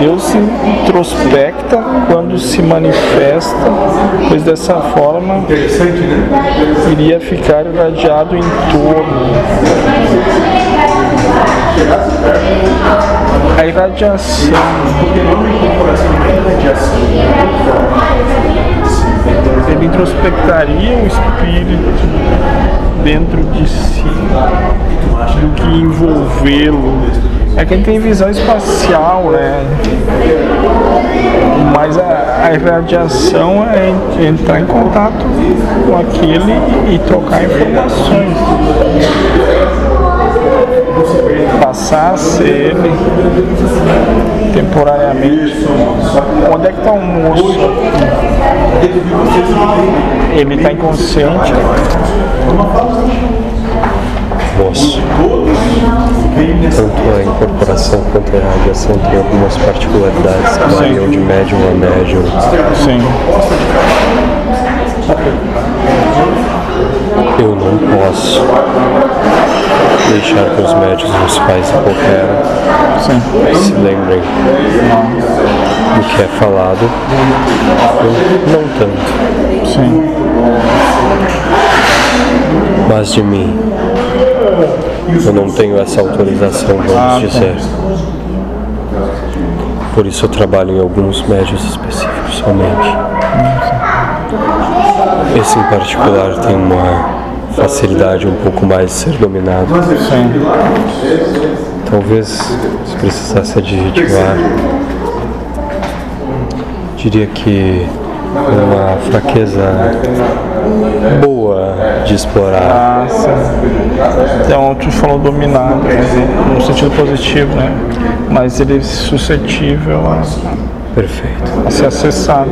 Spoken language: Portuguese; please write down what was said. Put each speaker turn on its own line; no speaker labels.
Deus se introspecta quando se manifesta, pois dessa forma iria ficar irradiado em torno. A irradiação ele introspectaria o espírito dentro de si do que envolvê-lo. É quem tem visão espacial, né? Mas a, a irradiação é entrar em contato com aquele e trocar informações. Passar a ser ele temporariamente. Onde é que está o moço? Ele está inconsciente.
Tanto a incorporação quanto a irradiação tem algumas particularidades que variam de médium a médium.
Sim.
Eu não posso deixar que os médicos nos pais qualquer se lembrem do que é falado, eu não tanto,
Sim.
mas de mim. Eu não tenho essa autorização, vamos
Ah, tá.
dizer. Por isso eu trabalho em alguns médios específicos somente. Esse em particular tem uma facilidade um pouco mais de ser dominado.
Sim.
Talvez se precisasse adjetivar, diria que uma fraqueza boa de explorar.
Ah. Então, tu falou dominado, né? no sentido positivo, né? Mas ele é suscetível a,
Perfeito.
a ser acessado.